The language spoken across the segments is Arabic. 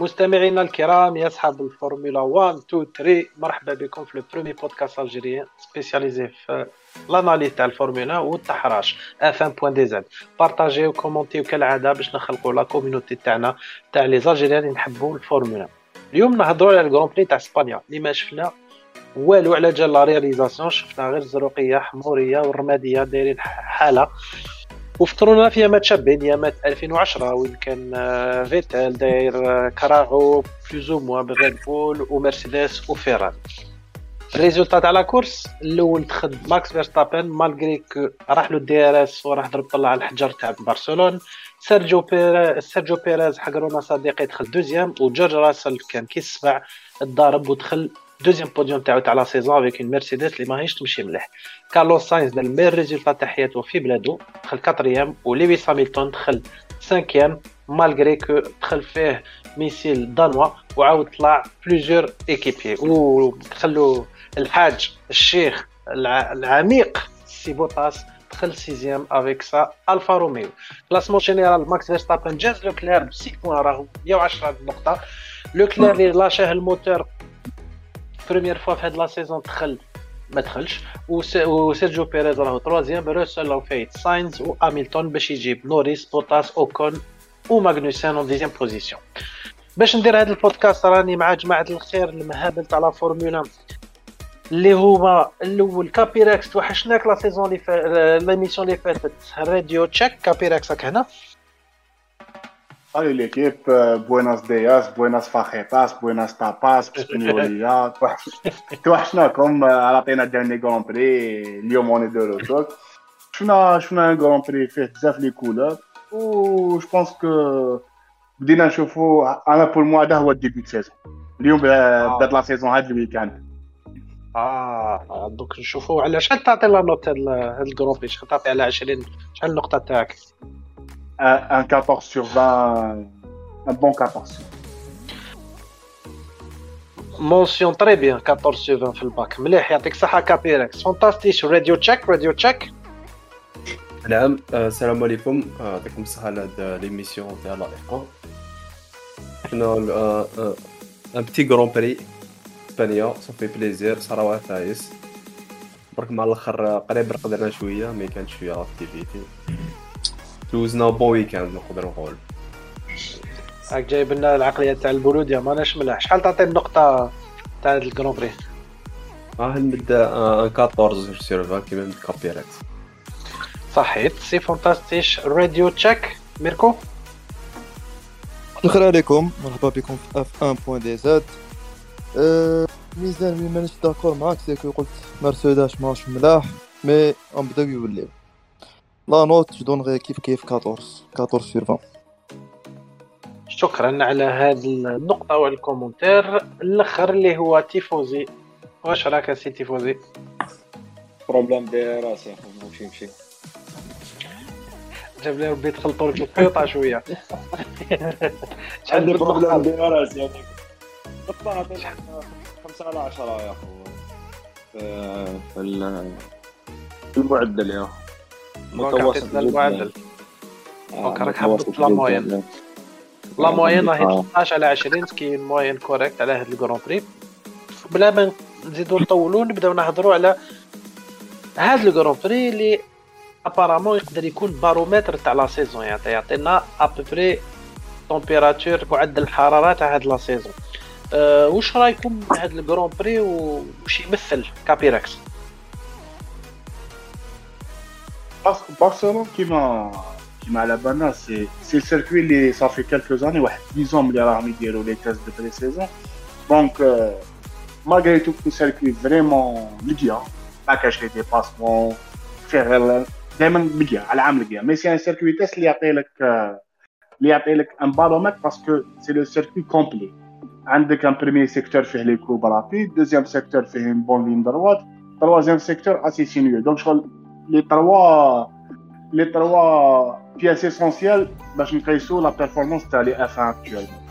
مستمعينا الكرام يا اصحاب الفورمولا 1 2 3 مرحبا بكم في ال premier podcast algérien spécialisé في l'analyse تاع الفورمولا والتحراش F1 point DZ بارطاجيو كومونتيو كالعاده باش نخلقوا la community تاعنا تاع les algériens اللي نحبوا الفورمولا اليوم نهضروا على ال Grand Prix تاع اسبانيا اللي ما شفنا والو على جال la réalisation شفنا غير الزروقية حمورية والرمادية دايرين حالة. وفكرونا في يامات شابين يامات 2010 وين كان آه، فيتيل داير آه، كراغو plus ou moins ب Red Bull ومرسيدس وفيراري ال résultat تاع la course الأول دخل ماكس فيرستابن malgré que راح له DRS وراح ضرب طلع الحجر تاع برشلون. سيرجيو بيريز سيرجيو بيريز حقرونا صديقي دخل deuxième وجورج راسل كان كيسبع الضارب ودخل deuxième podium تاعو تاع la saison avec une Mercedes اللي ماهيش تمشي مليح كارلوس ساينز دار ال meilleur résultat تاع حياته في بلادو دخل quatrième ولويس هاميلتون دخل cinquième malgré que دخل فيه missile danois وعاود طلع plusieurs équipes ودخلوا الحاج الشيخ العميق سي بوتاس دخل sixième avec sa Alfa Romeo classement général ماكس فيرستابن جاز لو كلير ب 6 points راهو 110 نقطه لو كلير اللي لاشاه ال moteur première fois في هاد la saison دخل ما دخلش وسيرجيو بيريز راهو troisième روسل راهو فايت ساينز وهاميلتون باش يجيب نوريس بوتاس اوكون وماغنوسين en dixième position باش ندير هذا البودكاست راني مع جماعة الخير المهابل تاع la Formula. اللي هما الأول كابيراكس توحشناك la saison اللي فاتت l'émission اللي فاتت. radio check كابيراكس راك هنا. Salut l'équipe, buenos días, buenas fajitas, buenas tapas, españoles توحشناكم عطينا dernier grand prix اليوم on est de retour شفنا شفنا un grand prix فيه بزاف les couleurs و je pense que بدينا نشوفو أنا pour moi هذا هو ال début saison اليوم بدات la saison هاد ال week-end آه donc نشوفو على شحال تعطي لا نوت هاد ال grand prix شحال تعطي على 20 شحال النقطه تاعك un, 14 sur 20, un bon 14 sur 20. Mention très bien, 14 sur 20 في الباك مليح يعطيك الصحة كابيركس فانتاستيش radio check radio check نعم السلام عليكم يعطيكم الصحة على هاد l'émission تاع لائقة حنا un petit grand prix اسبانيا ça fait plaisir صراوة فايس برك مع الآخر قريب رقدنا شوية mais كانت شوية activité دوزنا bon week-end نقدر نقول. هاك جايب لنا العقلية تاع ال parodie ماناش ملاح. شحال تعطي النقطة تاع ال grand prix؟ آه نبدا 14 sur 20 كيما كابيرات صحيت. c'est فانتاستيش radio check ميركو؟ الخير عليكم. مرحبا بكم في F1 point DZ mes amis ouais مانيش d'accord معاك parce que قلت مرسيدس ماهوش ملاح mais غنبداو يوليو la note je donnerai كيف كيف 14 14 sur 20 شكرا على هذه النقطة وال commentaire. الأخر اللي هو تيفوزي. واش راك سي تيفوزي؟ problème DRC نمشي نمشي جاب لي ربي تخلطوا لك القيطة شوية. عندي problème DRC يعني خمسة على عشرة يا أخو في المعدل يا أخو متوسط المعدل donc راك حبط la moyenne. la moyenne راهي 13 على 20 qui est moyen correct على هاد ال grand prix. بلا ما نزيدو نطولو نبداو نهضرو على هاد ال grand prix اللي apparemment يقدر يكون بارومتر تاع la saison يعطي يعطينا à peu près température معدل الحرارة تاع هاد la saison أه واش رايكم هاد ال grand prix وش يمثل كابيراكس Barcelone qui m'a qui m'a à la banane, c'est c'est le circuit les ça fait quelques années ouais 10 ans اللي راهم يديروا les tests de pré-saison. Donc euh, malgré tout le circuit vraiment ملقيا ما كاش les dépassements فيه دائما ملقيا على عام ملقيا mais c'est un circuit test اللي يعطي لك اللي يعطي لك un baromètre parce que c'est le circuit complet عندك un premier secteur فيه les courbes rapides deuxième secteur فيه une bonne ligne droite troisième secteur assez sinueux. Donc, je crois les trois, les trois pièces essentielles, bah, je me la performance de les F1 actuellement.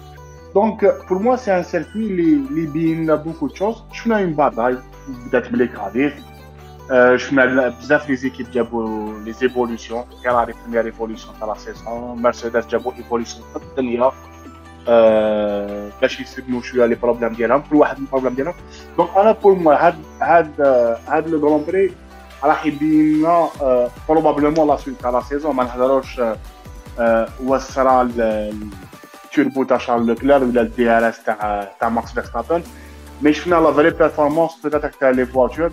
Donc, pour moi, c'est un circuit qui bien beaucoup de choses. Je fais une bataille, peut-être les gravir. Euh, je fais les équipes qui les évolutions. Quelle est la première évolution de la saison Mercedes a une évolution de آه، باش يسلموا شويه لي بروبليم ديالهم كل واحد البروبليم ديالهم دونك انا بور موا هاد هاد هاد لو غران بري راح يبين لنا probablement la suite تاع la saison ما نهضروش واش صرا التوربو تاع شارل لوكلير ولا ال DRS تاع تاع ماكس فيرستابن. mais شفنا la vraie performance peut-être تاع les voitures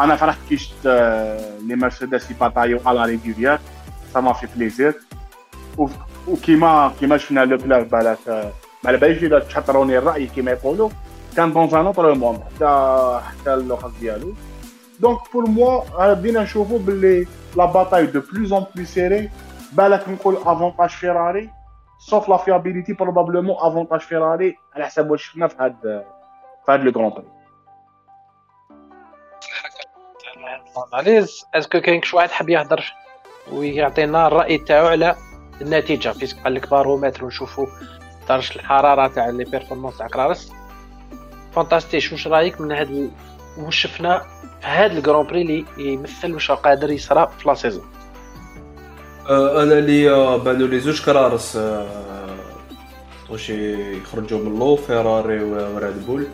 أنا فرحت كي شفت les مرسيدس يباتايو على régulier ça m'a fait plaisir وكيما كيما شفنا لوكلير بالك ما على باليش اذا تشطروني الراي كيما يقولوا quand dans un autre monde حتى حتى ال look ديالو donc pour moi بدينا نشوفوا باللي la bataille de plus en plus serrée بالك نقول avantage فيراري sauf la fiabilité probablement avantage فيراري على حسب واش شفنا في هاد في هاد le grand prix analyse est-ce que كاين شي واحد حاب يهضر ويعطينا الراي تاعو على النتيجه puisque قال لك بارومتر ونشوفوا درجه الحراره تاع les performances تاع كرارس فانتاستيش واش رايك من هاد واش شفنا في هاد ال grand prix اللي يمثل واش قادر يصرى في la saison. آه، أنا اللي آه، بانوا لي زوج كرارس آه، واش يخرجوا من les فيراري وريد بول.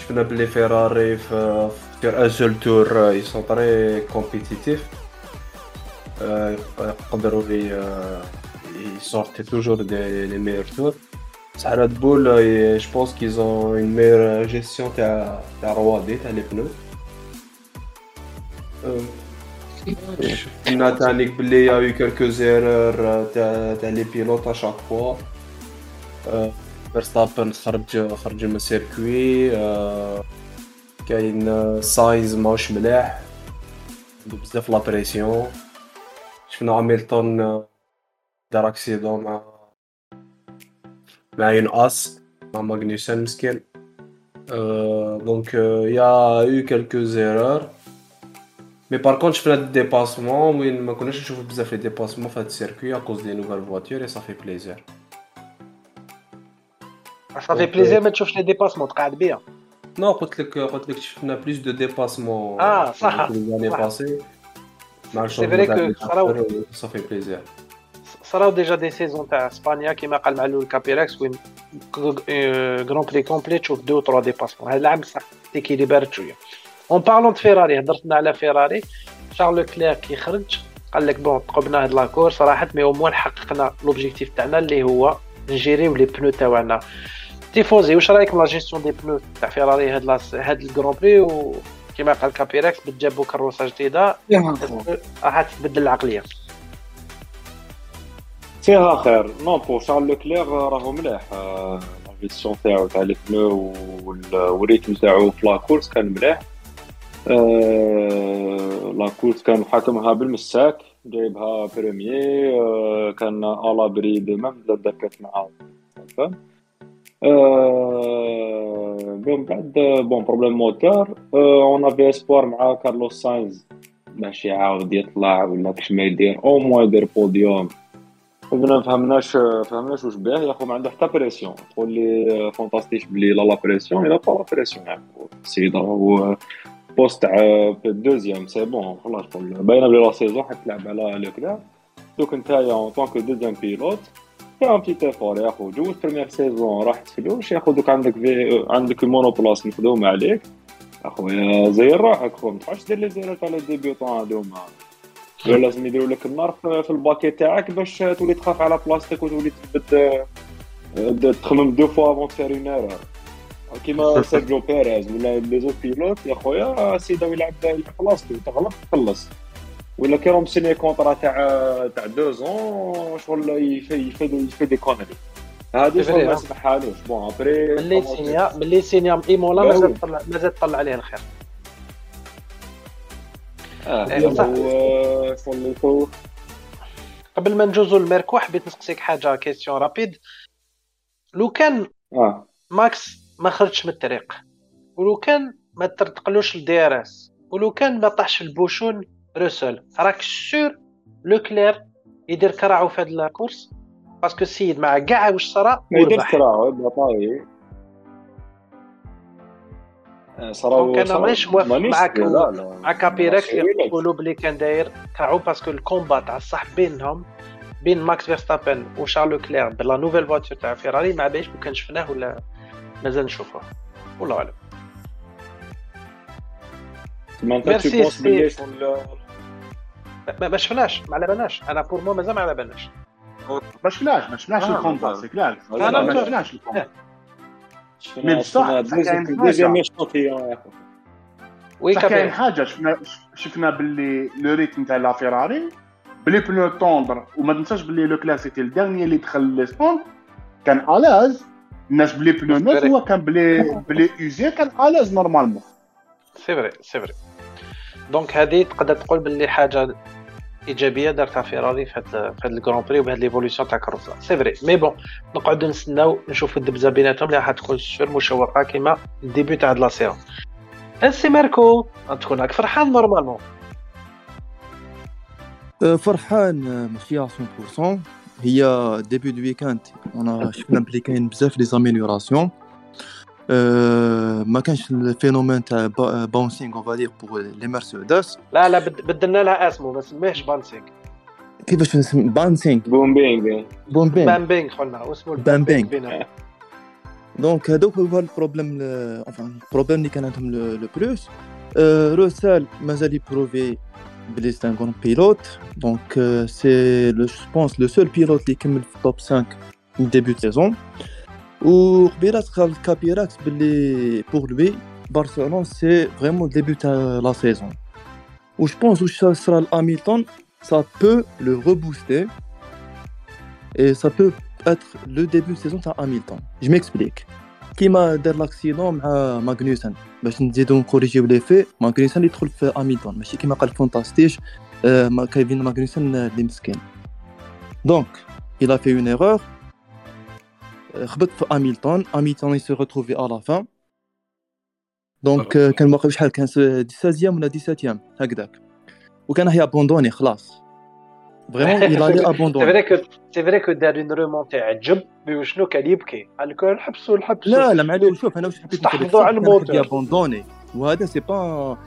شفنا بلي فيراري في في un seul tour ils sont très compétitifs يقدروا لي يسورتي toujours des les meilleurs tours بصح ريد بول je pense qu'ils ont une meilleure gestion تاع تاع روادي تاع les pneus شفنا تانيك بلي y a quelques erreurs تاع تاع les pilotes à chaque fois فيرستابن خرج خرج من ال circuit كاين ساينز ماهوش ملاح بزاف la pression شفنا هاميلتون دار accident مع مع ين اس مع ماغنيسون مسكين donc y a eu quelques erreurs mais par contre شفنا dépassements وين ما كناش نشوفو بزاف les dépassements في هاد السيركوي ا كوز دي نوفال فواتور اي صافي بليزير صافي بليزير ما تشوفش les dépassements تقعد بيها non قلت لك قلت لك شفنا plus de dépassements آه صح les passer mais c'est vrai que صراو ça fait plaisir صراو déjà des saisons تاع اسبانيا كيما قال معلول كابيركس un grand prix complet تشوف deux trois dépassements هذا العام صح ت équilibra ت شوية en parlant de فيراري هضرتنا على فيراري شارل لوكلير كي خرج قال لك bon قبنا هاد la course صراحة mais au moins حققنا l'objectif تاعنا اللي هو ن gér يو les pneus تاعنا تيفوزي واش رأيك la gestion des pneus تاع فيراري هاد لاس هاد ال grand prix و كيما قال كابيركس بتجابو كروسة جديدة. راح تبدل العقلية؟ فيها خير non pour شارل لوكلير راهو مليح. لا جيستيون تاعو تاع les pneus وال rythme تاعو في la course كان مليح. la course كان حاكمها بالمساك جايبها premier كان آلا بريد ميم دكت مع فهم من بعد bon problème moteur on avait espoir مع كارلوس ساينز باش يعاود يطلع ولا باش ما يدير au moins يدير بوديوم ما فهمناش فهمناش واش باه. يا خو ما عنده حتى pression تقول لي فونتاستيك بلي il a la pression il a pas la pression السيد راهو poste تاع deuxième c'est bon خلاص. باينه بلي la saison حتلعب على لوكلير دوك نتايا en tant que deuxième pilote fais un petit effort يا خو جوز première saison راح تفلوش يا خو دوك عندك في عندك ال monoplace مخدوم عليك. اخويا زير روحك خو ما تبقاش دير les erreurs تاع les débutants هذوما لازم يديروا لك النار في ال paquet تاعك باش تولي تخاف على بلاصتك وتولي تثبت تخمم deux fois avant de faire une erreur كيما سيرجيو بيريز ولا les autres pilotes يا خويا سيدا يلعب بلاصتو تغلط تخلص ولا كي راهم signé contrat تاع تاع deux ans شغل il fait il fait des conneries هادي شغل ما سمحالوش bon après ملي signa ملي signa إيمولا مازال طلع مازال طلع عليه الخير. آه قبل ما نجوزو للميركو حبيت نسقسيك حاجة question rapide لو كان آه ماكس ما خرجش من الطريق. ولو كان ما ترتقلوش le DRS ولو كان ما طاحش في ال bouchon روسل راك sûr لوكلير يدير كراعو في هاد ال course parce que السيد مع كاع واش صرا يدير كراعو بطاي صراو كان مانيش موافق معاك مع كابيركس يقولوا بلي كان داير كراعو parce que ال combat تاع الصح بينهم بين ماكس فيرستابن وشارل لوكلير ب la nouvelle voiture تاع فيراري ما باليش كان شفناه ولا مازال نشوفه. والله أعلم. ما أنت ما, شفناش. ما على بالناش أنا بور مو مازال ما على بالناش ما شفناش ما شفناش آه، الكونتا آه. سي كلار لا، لا، ما لا. شفناش شفنا مي بصح، وي كاين حاجة شفنا شفنا باللي لو ريتم تاع لا فيراري بلي بنو طوندر وما تنساش باللي لو كلاس سيتي الداني اللي دخل لي سبون كان الاز الناس بلي بنو نوف هو كان بلي بلي aussi كان à l'aise normalement. c'est vrai c'est vrai donc هذه تقدر تقول باللي حاجة إيجابية دارتها فيراري في هذا في هذا ال grand prix وبهذه l'évolution تاع كاروسا. c'est vrai mais bon نقعدوا نستناو نشوفوا الدبزة بيناتهم اللي راح تكون sûr مشوقة كيما ال début تاع هاد la saison السي ماركو تكون راك فرحان normalement. أه، فرحان ماشي 100% هي début du week-end أنا شفنا بلي كاين بزاف les améliorations. أه، ما كانش ال phénomène تاع bouncing on va dire pour les مرسيدس لا لا بد- بدلنا لها اسمه ما سميهش bouncing كيفاش نسم bouncing bumping bumping bumping قلنا واسمه bumping. بينهم. donc هذوك هو ال problème enfin ال problème اللي كان عندهم le plus روسال مازال ي prouv ي بلي c'est un grand pilote donc c'est le je pense le seul pilote اللي يكمل في ال top 5 من début saison وقبيله دخل كابيراكس باللي pour lui برشلونه c'est vraiment début تاع la saison و je pense واش صرا لاميلتون ça peut le rebooster et ça peut être le début de saison تاع هاميلتون je m'explique كيما دار l'accident مع ماغنوسن باش نزيدو نكوريجيو لي في ماغنوسن يدخل في هاميلتون ماشي كيما قال فونتاستيش آه، ما كيفين ماغنوسن اللي مسكين. دونك il a fait une erreur. آه، خبط في هاميلتون هاميلتون se retrouvé à la fin. دونك كان واقف شحال كان 16 ولا 17 هكذاك. وكان هي ابوندوني خلاص. فريمون il allait سي abandonner فري كو سي فري كو دار اون رومونتي عجب وشنو كان يبكي قال لك نحبسوا نحبسوا لا لا معلوم شوف أنا واش حبيت نقول لك استحفظوا على ال moteur. abandonner وهذا c'est pas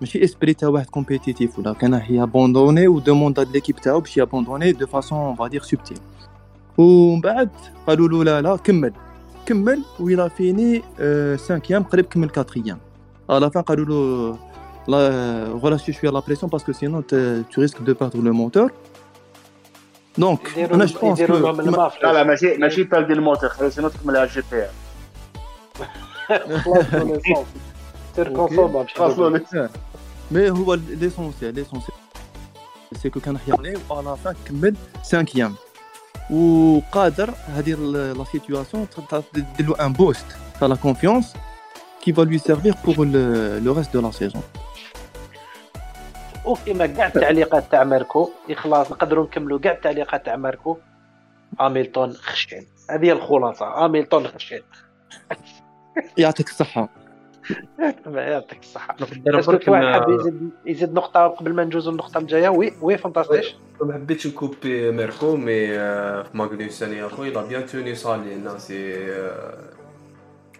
ماشي esprit تاع واحد compétitif ولا كان هي abandonner و demande l'équipe تاعو باش ي abandonner de façon va dire subtile ومن بعد قالوا له لا لا كمل كمل و il a fini cinquième قريب كمل quatrième à la fin قالوا له لا relâchez شوية la pression parce que sinon tu risques de perdre le moteur donc يديروا أنا je pense يديروا لهم الماء لا لا ماشي ماشي تال ديال الموتور خلي sinon تكمل على الجي بي سير consomme باش خلاص mais هو l'essentiel l'essentiel c'est que كان حيرني و à la fin كمل cinquième وقادر هذه la situation دير له un boost تاع la confiance qui va lui servir pour le reste de la saison وكيما كاع التعليقات تاع ماركو. خلاص نقدروا نكملوا كاع التعليقات تاع ماركو. هاميلتون خشين. هذه هي الخلاصة. هاميلتون خشين. يعطيك الصحة. يعطيك الصحة. واحد حاب يزيد يزيد نقطة قبل ما ندوزو النقطة الجاية. oui oui fantastique. ما حبيتش نكوبي ميركو mais آه، في ماغنيسن يا خويا là bien توني صالي نا سي آه،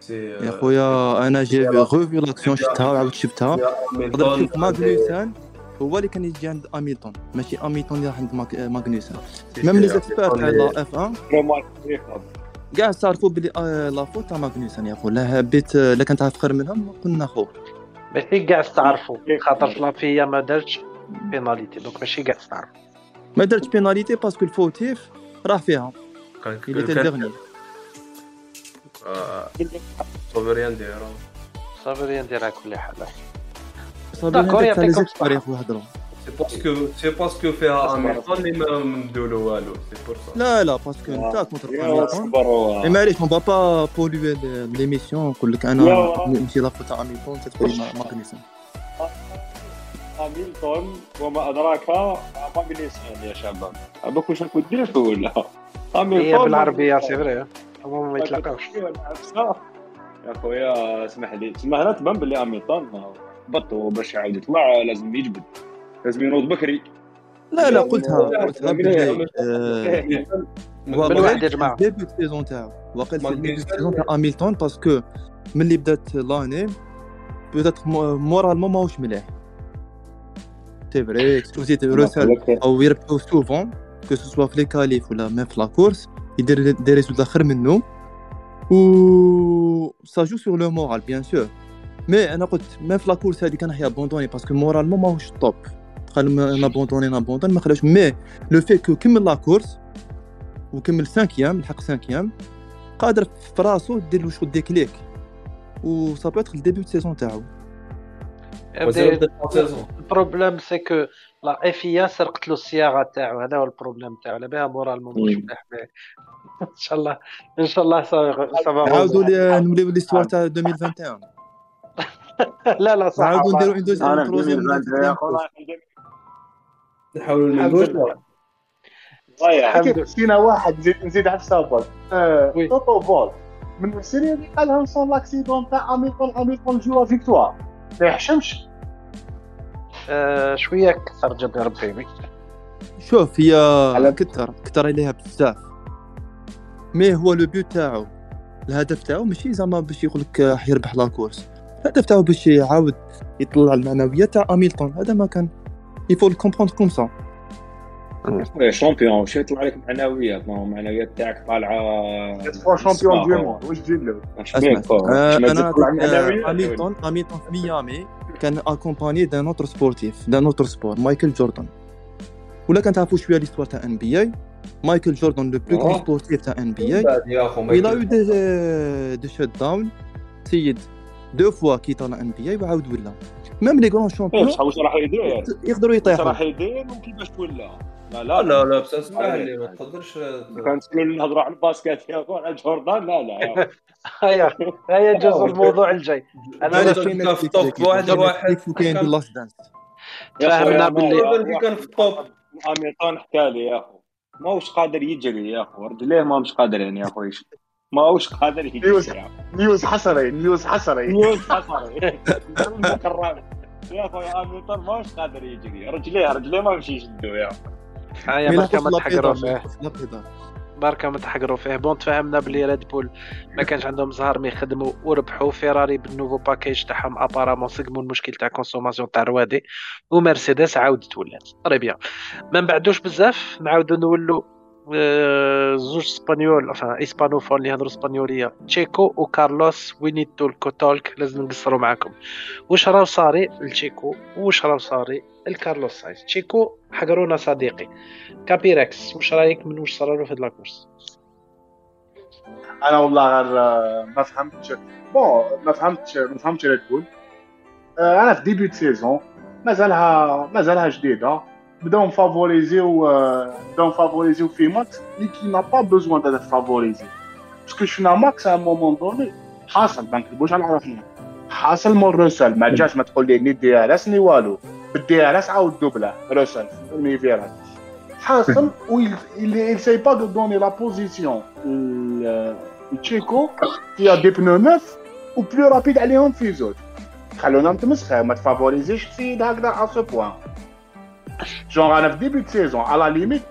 c'est يا خويا أنا j'ai revu l'action شفتها وعاود شفتها. ماغنوسان هو اللي كان يجي عند اميلتون ماشي اميلتون اللي راح عند ماك- ماغنوسان même les experts تاع la F1 كاع استعرفوا بلي آه، la faute تاع ماغنوسن يا خو لا بيت لا كانت عارف خير منهم قلنا خو ماشي كاع استعرفوا خاطر la FIA ما دارتش penalty donc ماشي كاع استعرفوا ما درتش penalty parce que ال fautif راه فيها. كان dernier. صوب ريان دير صافي نديرها كل حال. صافي داكور، هذاك تاع لي يعطيكم زيكسبير يا الصحة. خو هضروا سي باسكو سي باسكو فيها اميرتون اللي ما ندولو والو سي بور سا لا لا باسكو أنت كونتر اي معليش اون با با بولوي ليميسيون نقول لك أنا. نمشي لا فوت تاع تقول لي ماغنوسن هاميلتون وما أدراك ما بلسان يا شباب. عباك واش راكو دير ولا؟ هاميلتون هي بالعربية c'est vrai هما ما يتلاقاوش يا خويا اسمح لي. تسمى هنا تبان باللي هاميلتون بطو باش يعاود يطلع لازم يجبد. لازم ينوض بكري. لا لا قلتها. قلتها بلي جماعة. début saison تاعو. début saison تاع اميلتون parce que ملي بدات l'année peut-être moralement ماهوش مليح. c'est vrai وزيد روسال أو يربحو souvent que ce soit في les qualifs ولا même في la course يدير des résultats خير منهم و ça joue sur le moral bien sûr mais أنا قلت même في la course هذيك أنا هي abandonner parce que moralement ماهوش top قال نابوندوني نابوندوني ما خلاش. mais le fait que كمل la course وكمل cinquième لحق cinquième قادر في راسو دير له شغل déclic. و ça peut être le début de saison تاعو. ال problème c'est que la FIA سرقت له الصياغه تاعو. هذا هو ال problème تاعو. على بها moralement مش مليح إن شاء الله إن شاء الله ça va نعاودوا نوليو l'histoire تاع 2021 لا لا صح نعاودوا نديروا un deuxième troisième نحاولوا نمنجوش فينا واحد نزيد نزيد على السابق توتو فول من السيريا اللي قالها sans l'accident تاع اميلتون اميلتون joue victoire؟ ما يحشمش آه، شوية كثر جاب ربي. شوف هي كثر كثر عليها بزاف. mais هو le but تاعو؟ الهدف تاعو ماشي زعما باش يقول لك يربح لا الهدف تاعو باش يعاود يطلع المعنويات تاع أميلتون. هذا ما كان. il faut comprendre comme ça champion واش يطلع عليك معنويات ما المعنويات تاعك طالعه champion du monde واش تجيب له اسمع أنا اميلتون اميلتون في ميامي كان اكومباني دان اوتر سبورتيف دان اوتر سبور مايكل جوردن ولا كان تعرفوا شوية ليستوار تاع ان بي اي مايكل جوردن لو بلو كرون سبورتيف تاع ان بي اي eu des دي شوت داون سيد دو فوا كي طلع ان بي اي وعاود ولا ميم لي كرون شامبيون واش راح يدير يقدروا واش يطيحوا راح يدير وكيفاش ولا لا لا لا لا بس اسمع لي ما تقدرش كان تقول نهضروا على الباسكت يا اخو على جوردان لا لا هيا هيا جزء الموضوع الجاي أنا في الطوب واحد واحد كاين دو لاست دانس فهمنا باللي اللي كان في الطوب اميطان حكى لي يا اخو ما هوش قادر يجري يا اخو رجليه ما مش قادرين يا أخوي ما هوش قادر يجري نيوز. نيوز حصري نيوز حصري. نيوز حصري. مكرر. يا أخوي اميطان ما هوش قادر يجري رجليه رجليه ما مش يشدوا يا. هيا مي بركة ما تحقروا فيه. بركة ما تحقروا فيه. bon تفهمنا بلي ريد بول ما كانش عندهم زهر ما يخدموا وربحوا. فيراري بال nouveau package تاعهم apparemment سقموا المشكل تاع consommation تاع الروادي ومرسيدس عاودت ولات très bien ما نبعدوش بزاف. نعاودوا نولوا آه، زوج Espagnols enfin hispanophones اللي يهضروا اسبانيوليه تشيكو وكارلوس we need to talk لازم نقصروا معاكم واش راه صاري لتشيكو واش راه صاري لكارلوس ساينز تشيكو حقرونا صديقي كابيركس واش رايك من واش له في هاد la course أنا والله غير ما فهمتش bon ما فهمتش ما فهمتش ريد بول أنا في début de saison مازالها مازالها جديده بداو مفافوريزيو آه، بداو مفافوريزيو في ماكس اللي qui n'a pas besoin de favoriser parce que شفنا ماكس à un moment donné حاصل ما نكذبوش على راسنا حاصل من روسل ما جاش ما تقول لي ni DRS ni والو بال DRS عاود دوبله روسل في الميفيرات حاصل il sait pas de donner la position. تشيكو فيها des pneus neufs و plus rapide عليهم في زوج خلونا نتمسخر ما تفافوريزيش السيد هكذا على ce point genre أنا في début saison à la limite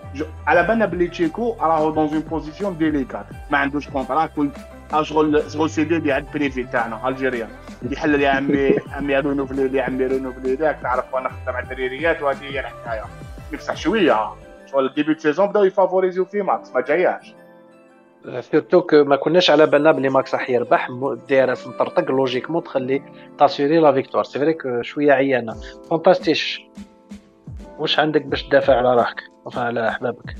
على بالنا بلي تشيكو راهو dans une position délicate ما عندوش contrat كل شغل شغل CDD اللي عند privé تاعنا algérien يحلل يا عمي عمي renouvelle لي عمي renouvelle لي تعرف وأنا خدام على الدريريات وهذه هي الحكاية بصح شوية شغل début saison بداو يفافوريزيو في ماكس ما جاياش surtout ما كناش على بالنا بلي ماكس راح يربح اس مطرطق logiquement تخلي تاسيري la victoire c'est vrai شوية عيانه فانتاستيش واش عندك باش تدافع على روحك enfin على أحبابك؟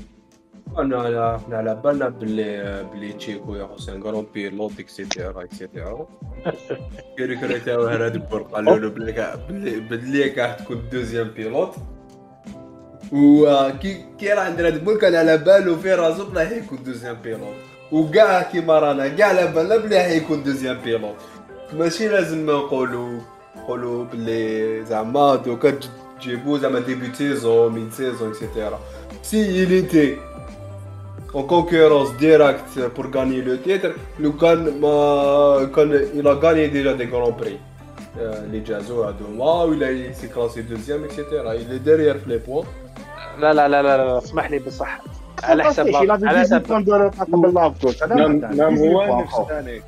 أنا على على بالنا باللي باللي تشيكو يا حسين كارون pilote et cetera et cetera كيري كيري تاعو هذا البر قالوا له باللي باللي كاع تكون deuxième pilote وكي كي راه عند Red Bull كان على بالو في راسو بلا حيكون deuxième pilote وكاع كيما رانا كاع على بالنا بلي حيكون deuxième pilote ماشي لازم نقولوا نقولوا باللي زعما دوكا تج- تجيبو زعما ديبي سيزون مين سيزون اكسيتيرا سي il était en concurrence directe pour gagner le titre لو كان ما كان il a gagné déjà des grands prix Euh, les Jazzo à deux mois où il a il s'est classé deuxième etc il est derrière les points لا لا لا لا, لا اسمح لي بصح على حسب لا- على حسب نعم نعم هو نفس ثاني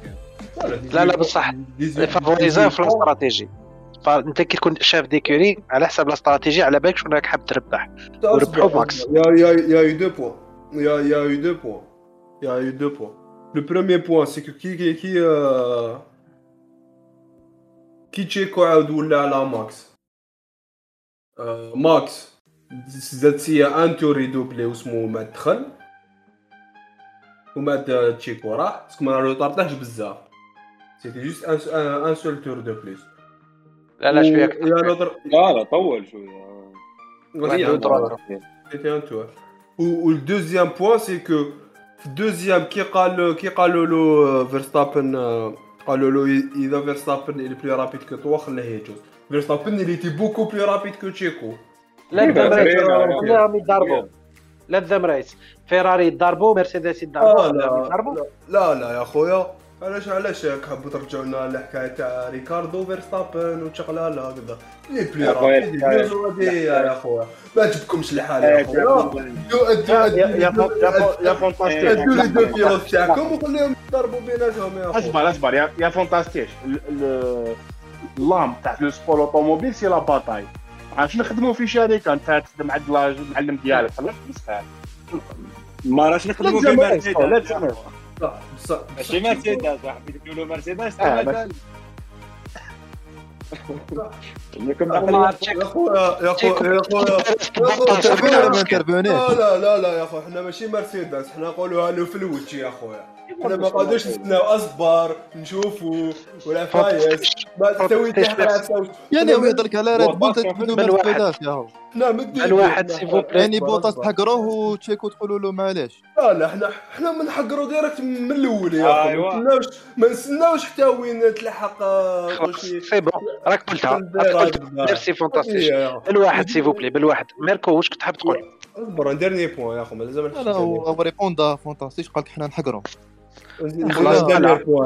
لا لا بصح فافوريزا في الاستراتيجي انت كي تكون شاف ديكوري على حسب الاستراتيجي على بالك شنو راك حاب تربح. وربحوا ماكس. Y a, il y a eu deux points. Il y a eu deux points. Le premier point, c'est que كي، كي، كي، euh, كي تشيكو عاود ولا على ماكس ماكس زاد سيا un tour يدوبلي واسمو ما دخل وما تشيكو راح parce que ما لو طرطاهش بزاف c'était juste un un seul tour de plus لا لا شوية يا نظر لا لا طول شوية و le deuxième point, c'est que le deuxième كي قال كي قالوا له euh, قالوا له إذا Verstappen est plus rapide que toi خليه يجوز. Verstappen il était beaucoup plus rapide que Checo. لا إيه،. كلهم يتضاربوا لا الذم ريس فيراري يضربوا مرسيدس آه لا لا لا لا يا خويا علاش علاش حبوا ترجعوا لنا الحكاية تاع ريكاردو فيرستابن وشغلاله هكذا لي بلي ودية يا خويا ما تجيبكمش الحال يا خويا يا فانتاستيك ادوا les deux pilotes تاعكم وخليهم يضربوا بيناتهم يا خويا أصبر أصبر. يا ال- l'âme تاع le sport automobile c'est la bataille عرفت نخدموا في شركة؟ أنت تخدم عند المعلم ديالك. خلاص مسخر ما راش نخدموا في la Mercedes صح ماشي مرسيدس مرسيدس آه، يا خويا يا خويا يا خويا لا لا لا يا خويا حنا ماشي مرسيدس حنا نقولوها له في الوجه يا خويا حنا ما قادرش نستناو أصبر نشوفوا ولا فايز ما تسوي يعني هو يهضرك على Red Bull له من واحد. مرسيدس يا هو. حنا مدين الواحد s'il vous plaît يعني بوطاس تحقروه وتشيكو تقولوا له معليش. لا لا حنا حنا منحقروا direct من الأول يا خويا أيوة. ما نستناوش ما نستناوش حتى وين تلحق آه، c'est bon راك قلتها. راك قلتها ميرسي فانتاستيك إيه، بالواحد s'il vous plaît بالواحد. ميركو واش كنت حاب تقول؟ أصبر dernier point يا خويا لازم لا لا هو هو ريبوندا فانتاستيك قال لك حنا point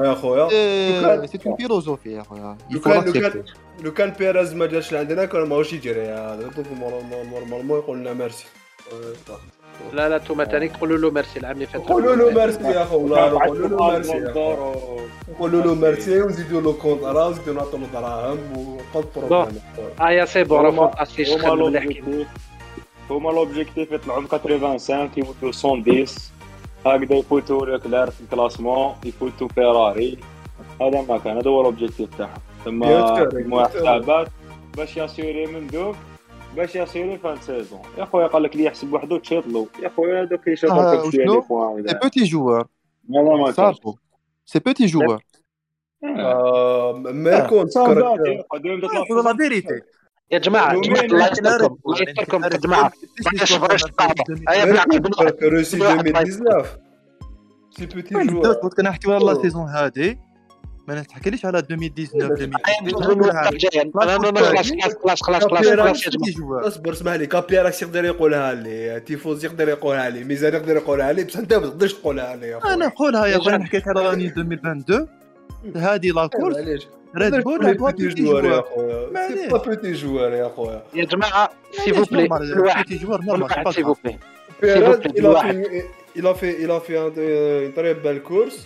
يا خويا c'est une philosophie يا خويا لو كان لو كان لو كان بيريز ما جاش لعندنا كان ماهوش يجري normalement يقول لنا ميرسي لا لا انتوما تاني قولوا له ميرسي العام اللي فات. قولوا له ميرسي يا خو والله قولوا له ميرسي. قولوا له ميرسي ونزيدوا له contrat ونزيدوا نعطوا له دراهم aucun problème آه يا c'est bon راه هما- فانتاستيك هما خدم مليح هما l'objectif يطلعوا 85 يموتوا 110 هكذا يفوتوا لوكلير في ال classement يفوتوا فيراري. هذا ما كان هذا هو l'objectif تاعهم ثم يذكر- مجموعة يذكر. حسابات باش ياسيري من دوك باش ياسيري fin saison يا خويا قال لك لي يحسب وحده تشيطلو يا خويا دوك آه، يشوفوا شوية وشنو؟ les points c'est petit joueur هذا ما صافو c'est petit joueur ميركو هو la vérité يا جماعة جماعة، الله يستركم الله. يستركم يعني يا جماعة ما تقاطع في ايا بالعقل بالعقل روسي بالواحد، 2019 c'est petit joueur قلت كنحكيو على la saison هادي ما نتحكيليش على 2019 2020 لا لا لا خلاص خلاص خلاص خلاص خلاص جماعة اصبر اسمح لي كابيراكس يقدر يقولها les tifosi يقدر يقولها لي ميزان يقدر يقولها لي بصح انت ما تقدرش تقولها لي أنا نقولها يا يا خويا. حكيت على راني 2022 هادي la course معليش Red Bull عندها petit joueur يا خويا. c'est pas petit joueur يا خويا يا جماعة s'il vous plaît بالواحد petit joueur normal il a بالواحد. fait, il a fait, il a fait un- euh, une très belle course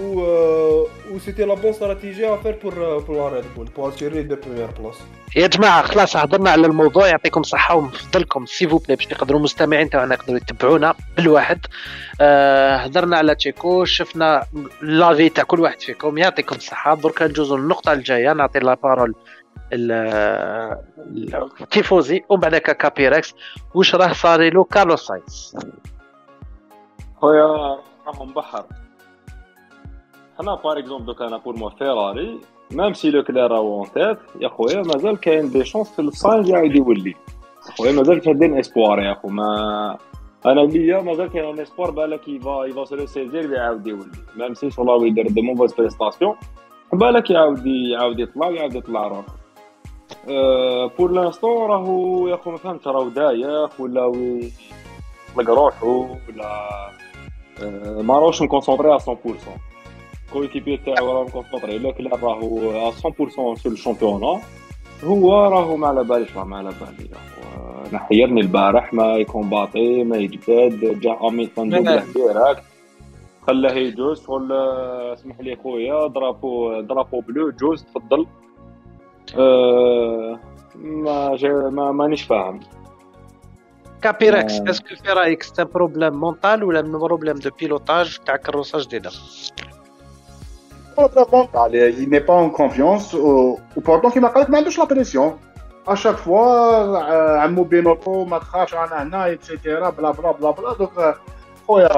euh, où c'était la bonne stratégie à faire pour, euh, pour la Red Bull, pour assurer les premières places. يا جماعة خلاص هضرنا على الموضوع يعطيكم الصحة ونفضلكم s'il vous plaît باش يقدروا المستمعين تاعنا يقدروا يتبعونا بالواحد. آه هضرنا على تشيكو شفنا l'avis تاع كل واحد فيكم. يعطيكم الصحة. درك ندوزو للنقطة الجاية. نعطي la parole ال- ال- التيفوزي ومن بعد كابيركس. واش راه صاري له؟ كارلوس ساينز خويا راهم بحر حنا par exemple donc أنا pour moi فيراري même si لوكلير راهو en tête يا خويا مازال كاين des chances في الساينز يعاود يولي. خويا مازال شادين espoir يا خو ما أنا ليا مازال كاين un espoir بالك il va il va se ressaisir يعاود يولي. même si شو الله يدير des mauvaises prestations بالك يعاود يعاود يطلع ويعاود يطلع روح بور لانستون راهو يا خو ما فهمتش راهو دايخ ولا يطلق روحه ولا آه، ما راهوش مكونسونطري على 100% كويكيبي تاعو راه مكونسونطري لا كلا راهو 100% سور الشامبيونا هو راهو ما على باليش راه ما على بالي راهو، أنا حيرني البارح ما يكومباطي ما يجبد جا اميتون دوبله ديراكت خلاه يجوز شغل اسمح لي خويا drapeau drapeau bleu جوز تفضل أه ما ما مانيش فاهم كابيركس آه. est-ce que في رايك c'est problème mental ولا problème de pilotage تاع كروسه جديده problème mental il n'est pas en confiance و pourtant كيما قالت ما عندوش la pression à chaque fois عمو بينوتو ما تخافش أنا هنا et cetera bla bla bla bla donc خويا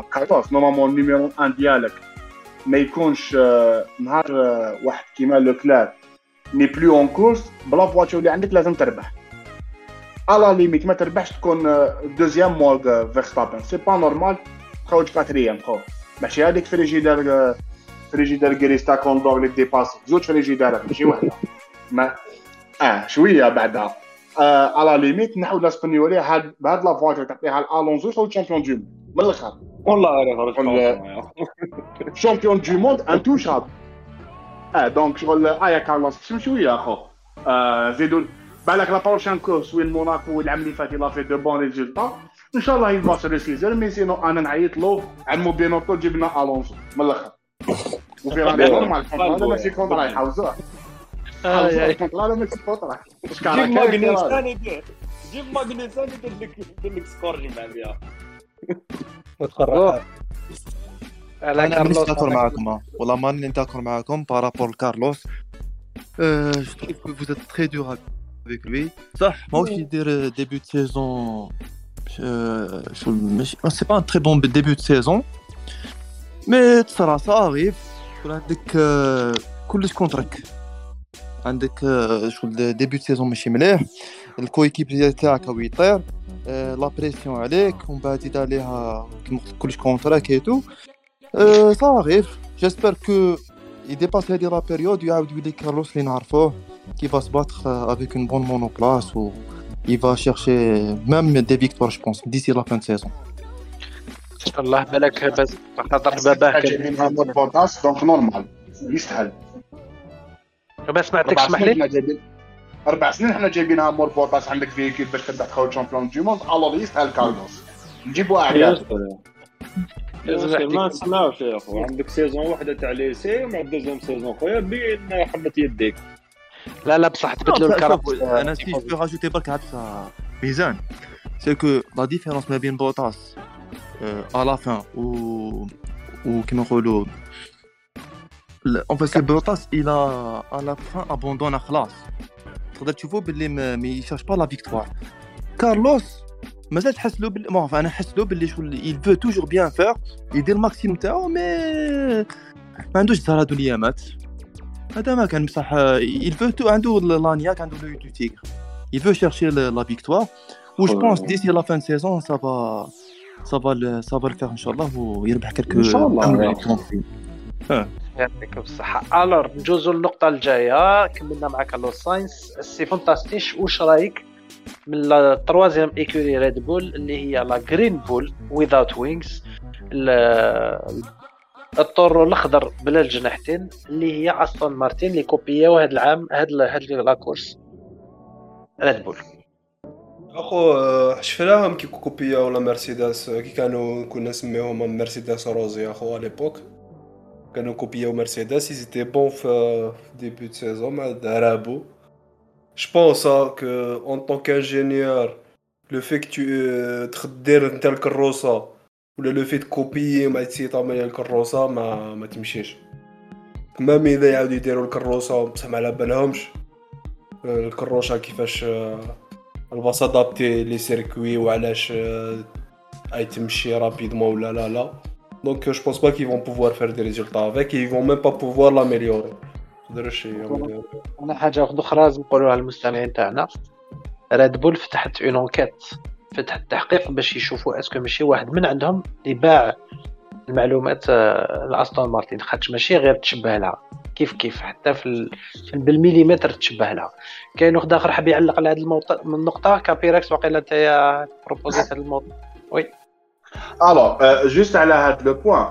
كارلوس نورمالمون النيميرو ان ديالك ما يكونش آه، نهار آه، واحد كيما لو كلاب ني بلو اون كورس بلا فواتور اللي عندك لازم تربح على ليميت ما تربحش تكون دوزيام مول فيرستابن سي با نورمال تخرج كاتريام خو ماشي هذيك فريجيدار فريجيدار كريستا كوندور اللي ديباسي زوج فريجيدارات ماشي وحده ما آه شوية بعدها آه على ليميت نحو لاسبانيولي هاد بهاد لا فواتور تعطيها لالونزو يخرج تشامبيون دو من الآخر والله شامبيون دو موند انتوشابل آه دونك شغل آه يا كارلوس شو شوية اخو آه زيدوا بالك لا بروشان كورس وين موناكو العام اللي فات لا في دو بون ريزولتا ان شاء الله يبقى سو مي سينو أنا نعيط له عمو بينوتو جبنا الونسو من الآخر وفي راني نورمال الكونترا ماشي كونترا يحوزوه حوزوه الكونترا لا ماشي كونترا واش جيب كان ماغنيسان يدير جيب ماغنيسان يدير لك يدير لك سكور جمع بها على أنا مانيش كارلوس داكور معاكم والله ماني داكور معاكم بارابور لكارلوس جو trouve que vous êtes très dur avec lui. صح ماهوش يدير ديبيو دو سيزون شو ماشي سي با ان تري بون ديبيو دو سيزون mais تصرا سا اريف يكون عندك آه، كلش contre ك عندك آه، شغل début de saison ماشي مليح ال coéquipier تاعك هو يطير آه، la pression عليك ومن بعد زيد عليها كيما قلت كلش contre ك et tout أه صافي j'espère que يديباسي هادي la période ويعاود يولي كارلوس اللي نعرفوه كي va se battre avec une bonne monoplace ou il va chercher même des victoires je pense d'ici la fin de saison. ان شاء الله بالك بس خاطر باباه جايبينها مود بوتاس دونك نورمال يستاهل. ما سمعتك اسمح لي؟ أربع سنين حنا جايبينها مور بوتاس عندك فيكيل باش تبدأ تخرج شامبيون دو موند ألو يستاهل كارلوس. نجيبوا أعياد. ما نسمعوش يا اخو عندك سيزون واحدة تاع ليسي ومع دوزيام سيزون خويا بين حبت يديك. لا لا بصح تبدلوا الكرافت أنا سي جو رأجوتي برك عاد ميزان. c'est que la différence ما بين بوتاس à la fin و و كيما نقولوا en fait c'est بوتاس il a à la fin abandonné خلاص تقدر تشوفوا باللي ما ما il cherche pas la victoire كارلوس مازال تحس له باللي bon أنا نحس له باللي شغل il veut toujours bien faire. يدير ال maximum تاعو mais ما عندوش زهر هادو الايامات هذا ما كان بصح il veut tout عنده la niaque عنده l'œil du tigre il veut chercher le- la victoire. و je pense d'ici la fin de saison ça va va le faire إن شاء الله ويربح quelques إن شاء الله. يعطيك بالصحة alors نجوزو للنقطة الجاية. كملنا مع كارلوس ساينس c'est fantastique واش رأيك من ال troisième écurie ريد بول اللي هي la Green Bull without wings الطور الأخضر بلا الجناحتين اللي هي استون مارتين اللي كوبياو هذا العام هاد ال- هاد la course ريد بول أخو شفناهم كي كوبيا ولا مرسيدس كي كانوا كنا نسميوهم مرسيدس روزي أخو على ليبوك كانوا كوبياو مرسيدس ils étaient بون في ديبي دو سيزون مع رابو que en tant qu'ingénieur, le fait que tu euh, تخدر انت الكروسة ولا لو في تكوبيي ما تسي تعمل الكروسة ما ما تمشيش. مام إذا يعاودوا يديروا الكروسة بصح ما على بالهمش. الكروشة كيفاش آه، الباص adapté les circuits وعلاش آه، et تمشي rapidement ولا لا لا donc je pense pas qu'ils vont pouvoir faire des résultats avec ils vont même pas pouvoir l'améliorer مقدرش يعملوا. أنا حاجة واحدة أخرى لازم نقولوها للمستمعين تاعنا ريد بول فتحت une enquête فتحت تحقيق باش يشوفوا est-ce que ماشي واحد من عندهم اللي باع المعلومات آه، لأستون مارتين. خاطش ماشي غير تشبه لها كيف كيف؟ حتى في, ال... في بالمليمتر تشبه لها كاين واحد آخر حاب يعلق على هذه الموط... من النقطة. كابيراكس واقيلا انت يا بروبوزيت هذا الموضوع alors juste على هذا le point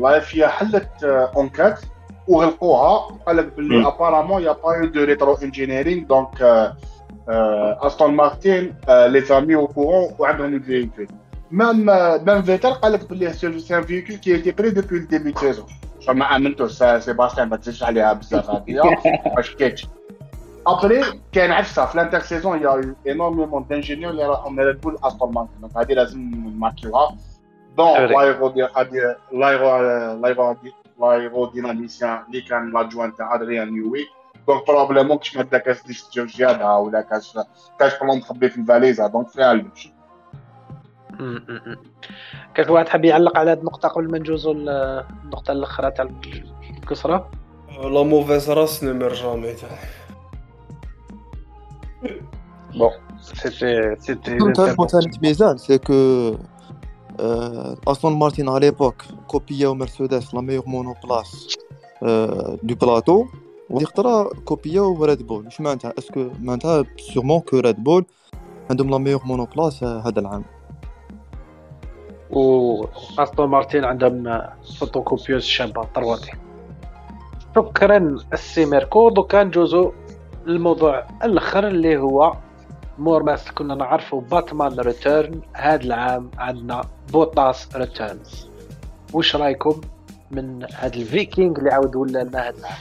là FIA حلت enquête وغلقوها. قال لك باللي. apparemment y a pas de rétro-engineering donc Aston Martin لي فامي أو كورون وعندهم ال véhicule même même Vettel قال لك باللي c'est un véhicule qui était prêt depuis le début de saison ما امنتو سيباستيان ما تزيدش عليها بزاف هذه ما شكيتش après كان عفسه في ال inter-saison y a énormément d'ingénieurs اللي راحوا من Red Bull Aston Martin donc هذه لازم نماركيوها dont l'aéro l'aéro l'aéro l'aérodynamicien اللي كان l'adjoint تاع Adrian Newey donc probablement كش ما كاس جابها ولا كاش كاش plan تخبي في الفاليزا donc فيها البش كان واحد حاب يعلق على هذه النقطة قبل ما ندوزو النقطة الأخرى تاع الكسرة؟ la mauvaise race ne meurt jamais bon c'était c'était ثاني intéressant c'est que Aston Martin à l'époque كوبياو Mercedes la meilleure monoplace du plateau ودي خطرة كوبياو Red Bull واش معناتها est-ce que معناتها sûrement que Red Bull عندهم la meilleure monoplace هذا العام و Aston Martin عندهم photocopieuse شابة طرواتي شكرا السي ميركو. دوكا ندوزو الموضوع الأخر اللي هو مور ما كنا نعرفوا Batman Return هذا العام عندنا بوتاس Returns. واش رأيكم من هذا الفيكينج اللي عاود ولا لنا هذا العام؟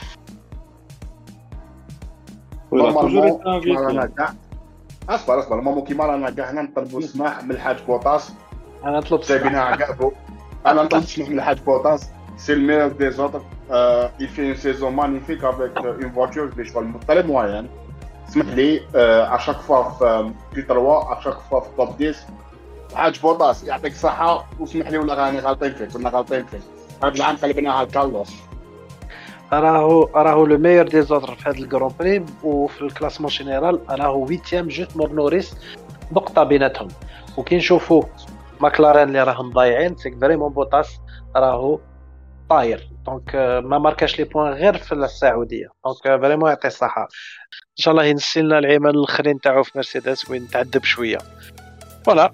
اصبر اصبر مامو كيما رانا كاع. هنا نطلبوا سماح من الحاج بوطاس أنا طلبت جايبينها كاع أنا نطلب سماح من الحاج بوطاس c'est le meilleur des autres il fait une saison magnifique avec une voiture des chevaux très moyenne. اسمح لي à chaque fois في Q3 à chaque fois في top 10 حاج بوطاس يعطيك الصحة واسمح لي ولا راني غالطين فيك كنا غالطين فيك هذا العام قلبناها كارلوس راهو راهو le meilleur des autres في هذا ال Grand Prix وفي ال classement général راهو huitième juste مور نوريس نقطة بيناتهم وكي نشوفو ماكلارين اللي راهم ضايعين c'est que vraiment بوطاس راهو طاير. donc ما ماركاش les points غير في السعودية. donc vraiment يعطي الصحة. إن شاء الله ينسي لنا العامين الاخرين تاعو في مرسيدس وين تعذب شوية. voilà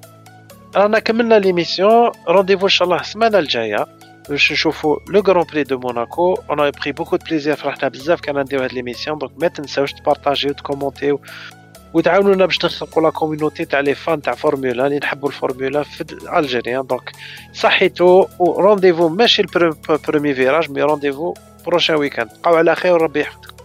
رانا كملنا l'émission rendez-vous إن شاء الله السمانة الجاية. باش نشوفوا le Grand Prix de Monaco on prend beaucoup de plaisir فرحنا بزاف كان نديرو هاد l'émission donc ما تنساوش تبارطاجيو تكومونتيو. وتعاونونا باش نخلقوا la communauté تاع les fans تاع فورمولا اللي نحبوا الفورمولا في Algérien donc صحيتو و rendez-vous ماشي au premier virage mais rendez-vous prochain week-end بقاو على خير وربي يحفظكم